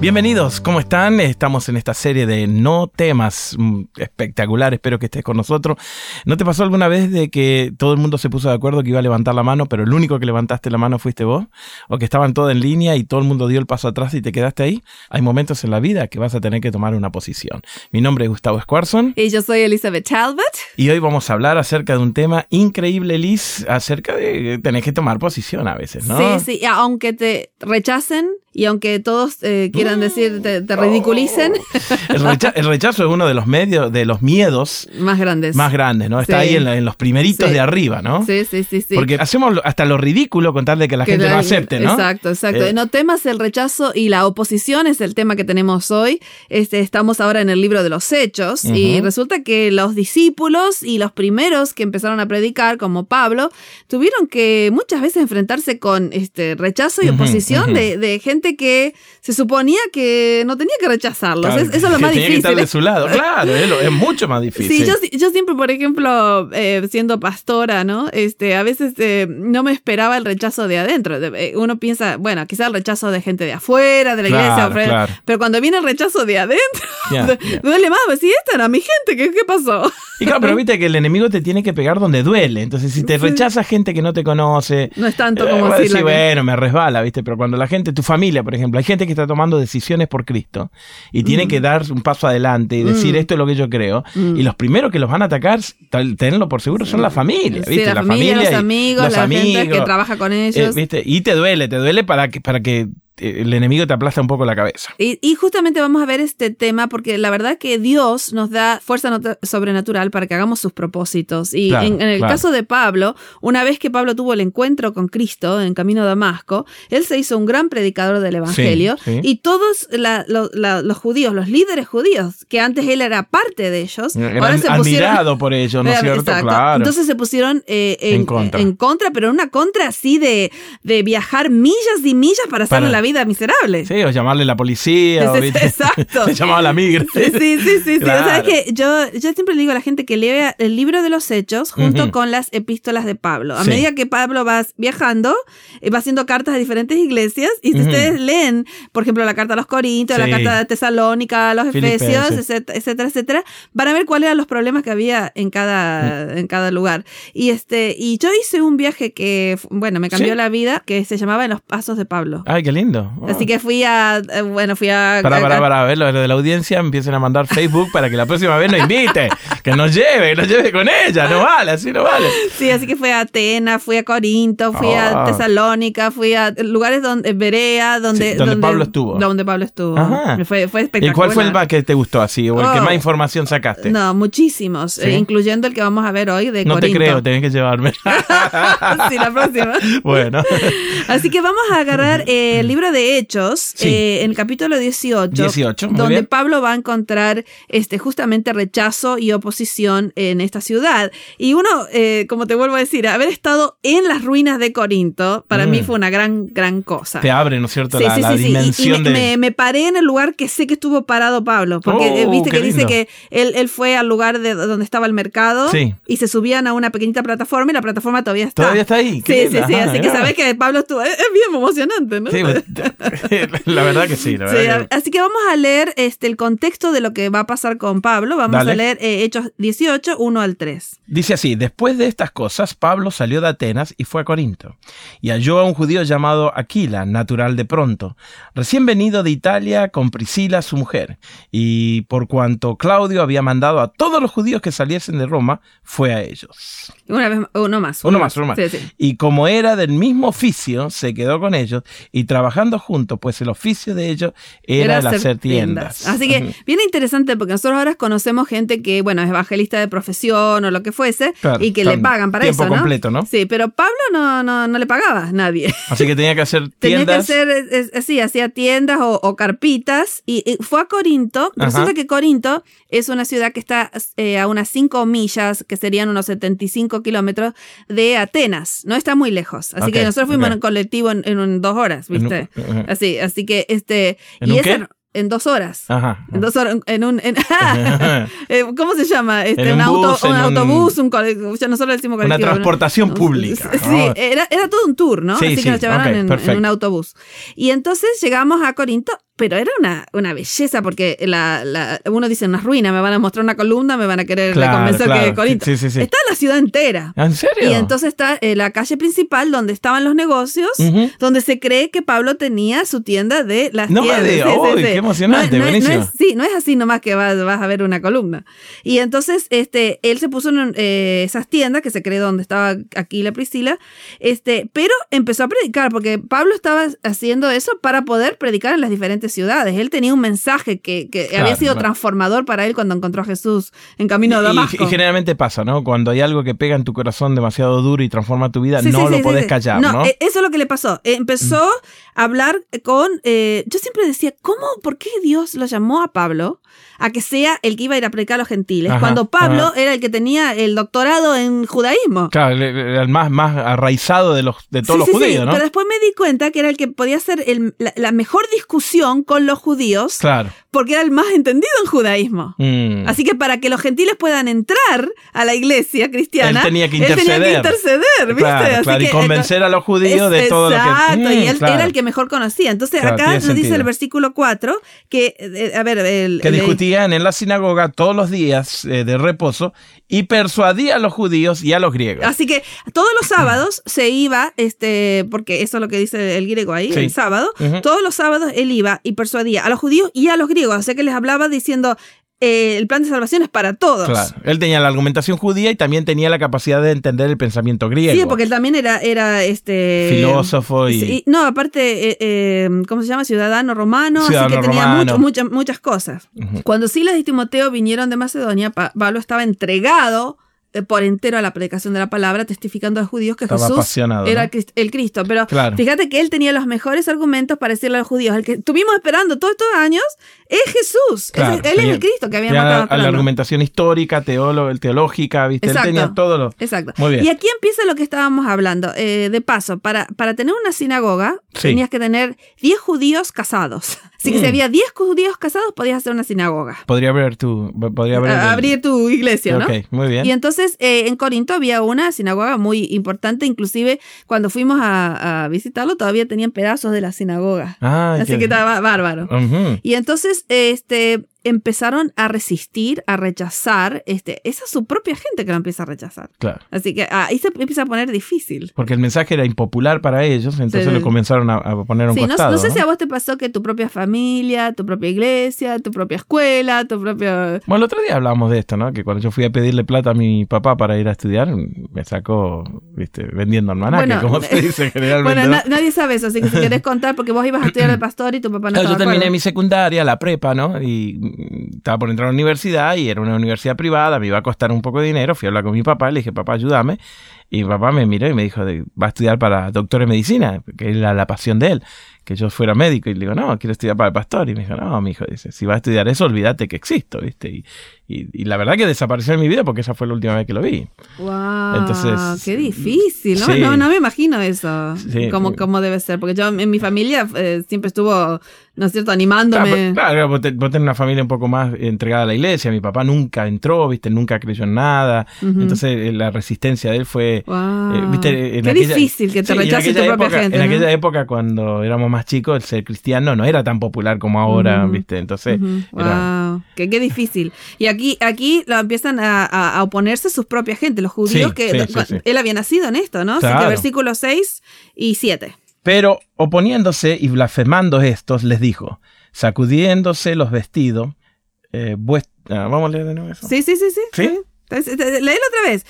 Bienvenidos, ¿cómo están? Estamos en esta serie de no temas mm, espectacular, espero que estés con nosotros. ¿No te pasó alguna vez de que todo el mundo se puso de acuerdo que iba a levantar la mano, pero el único que levantaste la mano fuiste vos? ¿O que estaban todos en línea y todo el mundo dio el paso atrás y te quedaste ahí? Hay momentos en la vida que vas a tener que tomar una posición. Mi nombre es Gustavo Squarson. Y yo soy Elizabeth Talbot. Y hoy vamos a hablar acerca de un tema increíble, Liz, acerca de tener que tomar posición a veces, ¿no? Sí, sí, aunque te rechacen, y aunque todos eh, quieran decir, te, ridiculicen. El, rechazo es uno de los medios, de los miedos más grandes. Más grandes, ¿no? Está ahí en, los primeritos de arriba, ¿no? Sí, sí, sí, sí. Porque hacemos hasta lo ridículo con tal de que la gente no acepte, ¿no? Exacto, exacto. Eh, no temas el rechazo y la oposición es el tema que tenemos hoy. Este, estamos ahora en el libro de los Hechos y resulta que los discípulos y los primeros que empezaron a predicar, como Pablo, tuvieron que muchas veces enfrentarse con este rechazo y oposición de, de gente que se suponía que no tenía que rechazarlos. eso es lo más difícil. Que estar de su lado, claro, es, mucho más difícil. Sí, yo, siempre, por ejemplo, eh, siendo pastora, ¿no? Este, a veces eh, no me esperaba el rechazo de adentro. Eh, uno piensa, bueno, quizás el rechazo de gente de afuera, de la iglesia, pero cuando viene el rechazo de adentro, duele más. Si esta era mi gente, ¿qué, qué pasó? Y claro, pero viste que el enemigo te tiene que pegar donde duele. Entonces, si te rechaza gente que no te conoce. No es tanto como decir. Sí, bueno, me resbala, ¿viste? Pero cuando la gente, tu familia, por ejemplo. Hay gente que está tomando decisiones por Cristo y tiene que mm. dar un paso adelante y decir mm. esto es lo que yo creo. Mm. Y los primeros que los van a atacar, tenerlo por seguro, son la familia. ¿viste? la, familia, los amigos, la gente que trabaja con eh, ellos. ¿viste? Y te duele, te duele para que, para que el enemigo te aplasta un poco la cabeza. Y, justamente vamos a ver este tema porque la verdad que Dios nos da fuerza sobrenatural para que hagamos sus propósitos. Y en, el caso de Pablo, una vez que Pablo tuvo el encuentro con Cristo en camino a Damasco, él se hizo un gran predicador del Evangelio y todos los judíos, los líderes judíos, que antes él era parte de ellos, ahora se pusieron... por ellos, ¿no es cierto? Claro. Entonces se pusieron eh, en, contra. pero una contra así de, de viajar millas y millas para hacer la vida miserable. Sí, o llamarle la policía. o, exacto. llamaba a la migra. Sí, sí, sí. sí. O sea, que yo, yo siempre le digo a la gente que lea el libro de los hechos junto con las epístolas de Pablo. A medida que Pablo va viajando, eh, va haciendo cartas a diferentes iglesias y si ustedes leen, por ejemplo, la carta a los Corintios, la carta de Tesalónica, a los Efesios, etcétera, etcétera, van a ver cuáles eran los problemas que había en cada, mm. en cada lugar. Y este, y yo hice un viaje que, bueno, me cambió la vida, que se llamaba En los Pasos de Pablo. Ay, qué lindo. Así que fui a, eh, bueno, fui a... Para, para, para, ver, lo de la audiencia empiecen a mandar Facebook para que la próxima vez nos invite, que nos lleve, que nos lleve con ella, no vale, así no vale. Sí, así que fui a Atenas, fui a Corinto, fui a ah. Tesalónica, fui a lugares donde, Berea, donde... donde, Pablo estuvo. Donde Pablo estuvo. Fue, fue espectacular. ¿Y cuál fue el que te gustó así, o el que oh. más información sacaste? No, muchísimos, eh, incluyendo el que vamos a ver hoy de no Corinto. No te creo, tenés que llevarme. sí, la próxima. Bueno. Así que vamos a agarrar el libro de Hechos, eh, en el capítulo 18, donde Pablo va a encontrar este, justamente rechazo y oposición en esta ciudad. Y uno, eh, como te vuelvo a decir, haber estado en las ruinas de Corinto, para mí mm. fue una gran, gran cosa. Te abre, ¿no es cierto? la, dimensión de... me, paré en el lugar que sé que estuvo parado Pablo, porque eh, oh, viste que dice que él, él, fue al lugar de donde estaba el mercado y se subían a una pequeñita plataforma y la plataforma todavía está. Todavía está ahí. sí, sí, sí. Así que sabes que Pablo estuvo. Es, bien emocionante, ¿no? Sí, la verdad que sí. Así que vamos a leer este, el contexto de lo que va a pasar con Pablo. Vamos a leer eh, Hechos 18, 1 al 3. Dice así, después de estas cosas, Pablo salió de Atenas y fue a Corinto, y halló a un judío llamado Aquila, natural de pronto, recién venido de Italia con Priscila, su mujer, y por cuanto Claudio había mandado a todos los judíos que saliesen de Roma, fue a ellos. Una vez, uno más. Uno, más, uno más. Y como era del mismo oficio, se quedó con ellos, y trabajando trabajando juntos, pues el oficio de ellos era, el hacer tiendas. Así que viene interesante porque nosotros ahora conocemos gente que, bueno, es evangelista de profesión o lo que fuese y que le pagan para eso, ¿no? completo, ¿no? Sí, pero Pablo no, no, no le pagaba a nadie. Así que tenía que hacer tiendas. tenía que hacer, sí, hacía tiendas o, carpitas y, fue a Corinto. Resulta que Corinto es una ciudad que está eh, a unas 5 millas, que serían unos 75 kilómetros de Atenas. No está muy lejos. Así que nosotros fuimos en colectivo en, dos horas, ¿viste? Así, así que este. y en dos horas. Ajá. En dos horas, en un... Eh, ¿Cómo se llama? Este, un, auto, un autobús, un, ya nosotros decimos colectivo. Una transportación pública. Sí, era, era, todo un tour, ¿no? Así que nos llevaron en, un autobús. Y entonces llegamos a Corinto pero era una, una belleza porque la, la, uno dice una ruina, me van a mostrar una columna, me van a querer convencer que Corinto. está la ciudad entera. ¿En serio? Y entonces está eh, la calle principal donde estaban los negocios, donde se cree que Pablo tenía su tienda de las no tiendas. Me qué emocionante, buenísimo. sí, no es así nomás que vas, vas, a ver una columna. Y entonces este, él se puso en eh, esas tiendas, que se cree donde estaba aquí la Priscila, este, pero empezó a predicar, porque Pablo estaba haciendo eso para poder predicar en las diferentes ciudades. Él tenía un mensaje que, había sido transformador para él cuando encontró a Jesús en camino a Damasco. Y, generalmente pasa, ¿no? Cuando hay algo que pega en tu corazón demasiado duro y transforma tu vida, no lo podés callar, no, e, Eso es lo que le pasó. Empezó a hablar con... Eh, yo siempre decía, ¿cómo? ¿Por qué Dios lo llamó a Pablo? A que sea el que iba a ir a predicar a los gentiles, cuando Pablo era el que tenía el doctorado en judaísmo. Claro, el más, más arraizado de, los, de todos los judíos, ¿no? Pero después me di cuenta que era el que podía hacer la, mejor discusión con los judíos, claro. porque era el más entendido en judaísmo. Mm. Así que para que los gentiles puedan entrar a la iglesia cristiana, él tenía que interceder, tenía que interceder ¿viste? y convencer a los judíos de todo lo que... Exacto, y él mm, era el que mejor conocía. Entonces acá nos dice el versículo 4 que, eh, a ver, el, que en la sinagoga todos los días eh, de reposo y persuadía a los judíos y a los griegos. Así que todos los sábados se iba, este, porque eso es lo que dice el griego ahí, el sábado, todos los sábados él iba y persuadía a los judíos y a los griegos, o sea que les hablaba diciendo, eh, el plan de salvación es para todos. Claro. Él tenía la argumentación judía y también tenía la capacidad de entender el pensamiento griego. Sí, porque él también era, era este filósofo y... no, aparte, eh, eh, ¿cómo se llama? Ciudadano romano, así que tenía muchas, muchas cosas. Cuando Silas y Timoteo vinieron de Macedonia, Pablo estaba entregado por entero a la predicación de la palabra, testificando a los judíos que Jesús era el Cristo. Pero fíjate que él tenía los mejores argumentos para decirle a los judíos, el que estuvimos esperando todos estos años es Jesús. él es el Cristo que había matado. A la argumentación histórica, teológica, ¿viste? él tenía todo lo... Exacto. Y aquí empieza lo que estábamos hablando. Eh, de paso, para, para tener una sinagoga tenías que tener 10 judíos casados. Así que si había 10 judíos casados, podías hacer una sinagoga. Podría abrir tu, podría abrir, tu iglesia, ¿no? Ok, muy bien. Y entonces eh, en Corinto había una sinagoga muy importante, inclusive cuando fuimos a, visitarlo todavía tenían pedazos de la sinagoga. Ah, Así que estaba bárbaro. Y entonces, este, empezaron a resistir, a rechazar, este, esa es su propia gente que lo empieza a rechazar. Claro. Así que ahí se empieza a poner difícil. Porque el mensaje era impopular para ellos, entonces lo comenzaron a, poner un sí, costado. No, no sé si a vos te pasó que tu propia familia, tu propia iglesia, tu propia escuela, tu propio... Bueno, el otro día hablábamos de esto, ¿no? Que cuando yo fui a pedirle plata a mi papá para ir a estudiar, me sacó, viste, vendiendo almanaque, como se dice generalmente. Bueno, nadie sabe eso, así que si querés contar, porque vos ibas a estudiar de pastor y tu papá no, no Yo terminé mi secundaria, la prepa, ¿no? Y estaba por entrar a la universidad y era una universidad privada, me iba a costar un poco de dinero, fui a hablar con mi papá, le dije, papá, ayúdame. Y mi papá me miró y me dijo, va a estudiar para doctor en medicina, que era la pasión de él que yo fuera médico y le digo, no, quiero estudiar para el pastor. Y me dijo, no, mi hijo, dice, si vas a estudiar eso, olvídate que existo, ¿viste? Y, y, la verdad que desapareció en mi vida porque esa fue la última vez que lo vi. ¡Wow! Entonces, qué difícil, ¿no? No, no me imagino eso, sí, cómo, cómo, debe ser, porque yo en mi familia eh, siempre estuvo, ¿no es cierto?, animándome. Claro, claro vos, tenés una familia un poco más entregada a la iglesia, mi papá nunca entró, ¿viste? Nunca creyó en nada, entonces eh, la resistencia de él fue, wow. eh, ¿viste? qué difícil que te rechace tu propia gente. En aquella época, cuando éramos más chicos, el ser cristiano no era tan popular como ahora, ¿viste? Entonces, wow. qué, qué difícil. Y aquí, aquí lo empiezan a, oponerse sus propias gente, los judíos que él había nacido en esto, ¿no? Así que versículos 6 y 7. Pero oponiéndose y blasfemando estos, les dijo, sacudiéndose los vestidos, eh, ah, vamos a leer de nuevo eso. Sí, sí, sí, sí. ¿Sí? Léelo otra vez.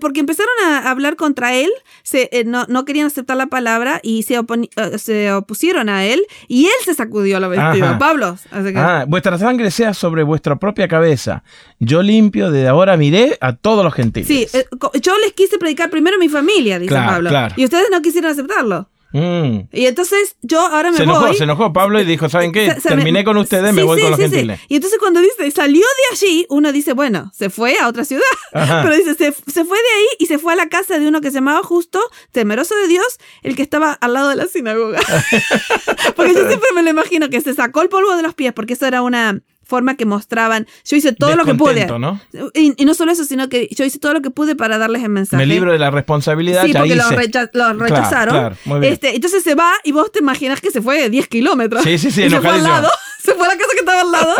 Porque empezaron a hablar contra él, se, eh, no, no, querían aceptar la palabra y se, eh, se, opusieron a él y él se sacudió la vestida. Pablo. Ah, vuestra sangre sea sobre vuestra propia cabeza. Yo limpio, desde ahora miré a todos los gentiles. Sí, eh, yo les quise predicar primero a mi familia, dice Pablo. Y ustedes no quisieron aceptarlo. Mm. Y entonces yo ahora me se enojó, voy. Se enojó Pablo y dijo, ¿saben qué? Terminé con ustedes, me voy con los gentiles. Y entonces cuando dice, salió de allí, uno dice, bueno, se fue a otra ciudad. Pero dice, se, se, fue de ahí y se fue a la casa de uno que se llamaba Justo, temeroso de Dios, el que estaba al lado de la sinagoga. porque yo siempre me lo imagino que se sacó el polvo de los pies, porque eso era una forma que mostraban, yo hice todo lo que pude. ¿no? Y, no solo eso, sino que yo hice todo lo que pude para darles el mensaje. Me libro de la responsabilidad. Sí, porque lo, rechazaron. este, entonces se va y vos te imaginas que se fue de 10 kilómetros. Sí, sí, sí, se fue al lado se fue a la casa que estaba al lado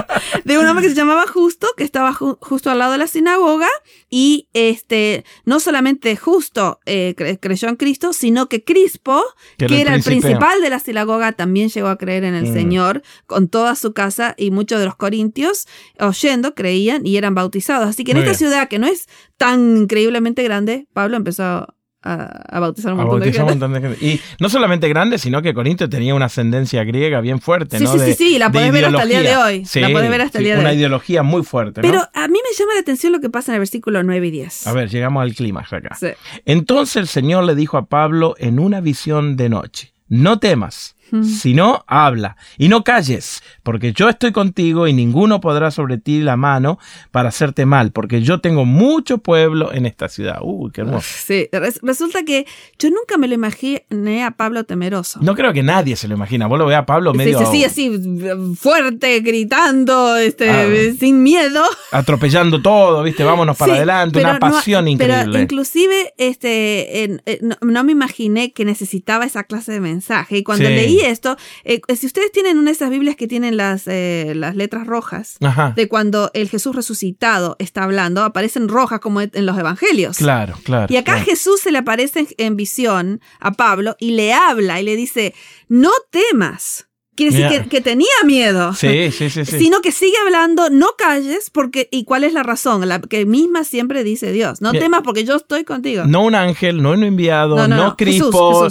de un hombre que se llamaba Justo, que estaba justo al lado de la sinagoga. Y este, no solamente Justo eh, creyó en Cristo, sino que Crispo, que, era el, principal de la sinagoga, también llegó a creer en el mm. Señor con toda su casa y muchos de los corintios, oyendo, creían y eran bautizados. Así que en esta ciudad, que no es tan increíblemente grande, Pablo empezó a, bautizar un montón, de, gente. Y no solamente grande, sino que Corinto tenía una ascendencia griega bien fuerte. Sí, ¿no? sí, sí, sí, la podés ver hasta el día de hoy. la podés ver hasta el día de una hoy. Una ideología muy fuerte. Pero a mí me llama la atención lo que pasa en el versículo 9 y 10. A ver, llegamos al clímax acá. Entonces el Señor le dijo a Pablo en una visión de noche: No temas si no, habla y no calles, porque yo estoy contigo y ninguno podrá sobre ti la mano para hacerte mal, porque yo tengo mucho pueblo en esta ciudad. Uy, qué hermoso. Sí, resulta que yo nunca me lo imaginé a Pablo temeroso. No creo que nadie se lo imagina. Vos lo veas a Pablo medio... Sí, sí, así, fuerte, gritando, este, ah. sin miedo. Atropellando todo, viste, vámonos para adelante, una pasión increíble. Pero inclusive, este, no, me imaginé que necesitaba esa clase de mensaje. Y cuando leí esto, eh, si ustedes tienen una de esas Biblias que tienen las, eh, las letras rojas, de cuando el Jesús resucitado está hablando, aparecen rojas como en los evangelios. Claro, claro. Y acá Jesús se le aparece en visión a Pablo y le habla y le dice, no temas. Quiere decir que, tenía miedo. Sí, sí, sí, Sino que sigue hablando, no calles, porque, ¿y cuál es la razón? La que misma siempre dice Dios. No temas porque yo estoy contigo. No un ángel, no un enviado, no, Crispo,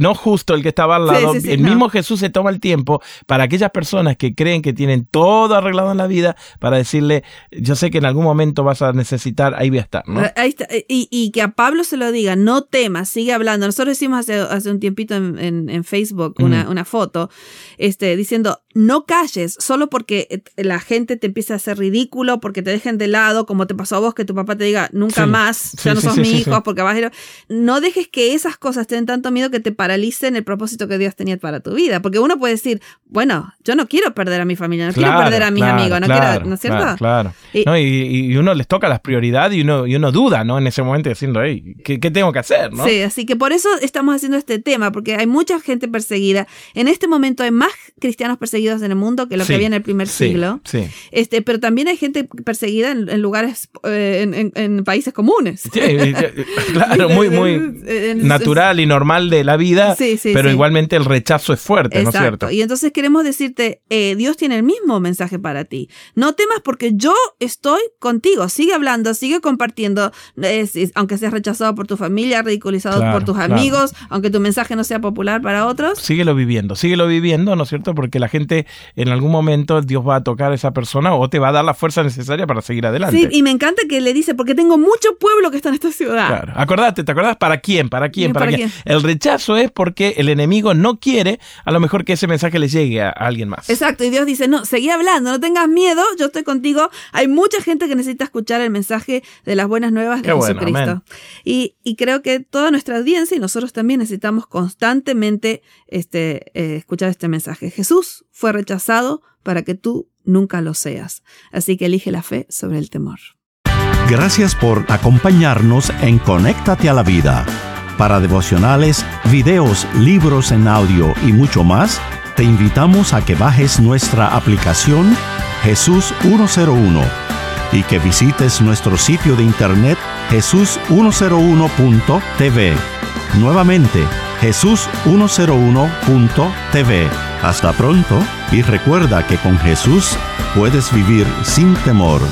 no justo el que estaba al lado. el mismo Jesús se toma el tiempo para aquellas personas que creen que tienen todo arreglado en la vida, para decirle, yo sé que en algún momento vas a necesitar, ahí voy a estar. ¿no? Ahí está. Y, que a Pablo se lo diga, no temas, sigue hablando. Nosotros hicimos hace, hace un tiempito en, Facebook una, una foto este, diciendo, no calles solo porque eh, la gente te empieza a hacer ridículo, porque te dejen de lado, como te pasó a vos, que tu papá te diga, nunca más, ya no sos mi hijo, porque vas a ir... No dejes que esas cosas te den tanto miedo que te paralicen el propósito que Dios tenía para tu vida, porque uno puede decir, bueno, yo no quiero perder a mi familia, no quiero perder a mis amigos, no quiero, ¿no es cierto? Claro, Y, uno les toca las prioridades y uno, y uno duda, ¿no? En ese momento diciendo, hey, ¿qué, ¿qué, tengo que hacer? ¿no? Sí, así que por eso estamos haciendo este tema, porque hay mucha gente perseguida. En este momento hay más cristianos perseguidos en el mundo que lo que había en el primer siglo. Este, pero también hay gente perseguida en, lugares, eh, en, países comunes. claro, muy, muy natural y normal de la vida, pero igualmente el rechazo es fuerte, ¿no es cierto? Y entonces queremos decirte, eh, Dios tiene el mismo mensaje para ti. No temas porque yo estoy contigo. Sigue hablando, sigue compartiendo, aunque seas rechazado por tu familia, ridiculizado por tus amigos, aunque tu mensaje no sea popular para otros. Síguelo viviendo, síguelo viviendo, ¿no es cierto? Porque la gente en algún momento Dios va a tocar a esa persona o te va a dar la fuerza necesaria para seguir adelante. Sí, y me encanta que le dice, porque tengo mucho pueblo que está en esta ciudad. Claro, acordate, ¿te acordás? ¿Para quién? ¿Para quién? ¿Para, quién? El rechazo es porque el enemigo no quiere a lo mejor que ese mensaje le llegue a, alguien más. Exacto, y Dios dice, no, seguí hablando, no tengas miedo, yo estoy contigo. Hay mucha gente que necesita escuchar el mensaje de las buenas nuevas de Jesucristo. y, y, creo que toda nuestra audiencia y nosotros también necesitamos constantemente este, eh, escuchar este mensaje. Jesús fue rechazado para que tú nunca lo seas. Así que elige la fe sobre el temor. Gracias por acompañarnos en Conéctate a la Vida. Para devocionales, videos, libros en audio y mucho más, te invitamos a que bajes nuestra aplicación Jesús 101 y que visites nuestro sitio de internet jesús101.tv. Nuevamente, jesús101.tv. Hasta pronto y recuerda que con Jesús puedes vivir sin temor.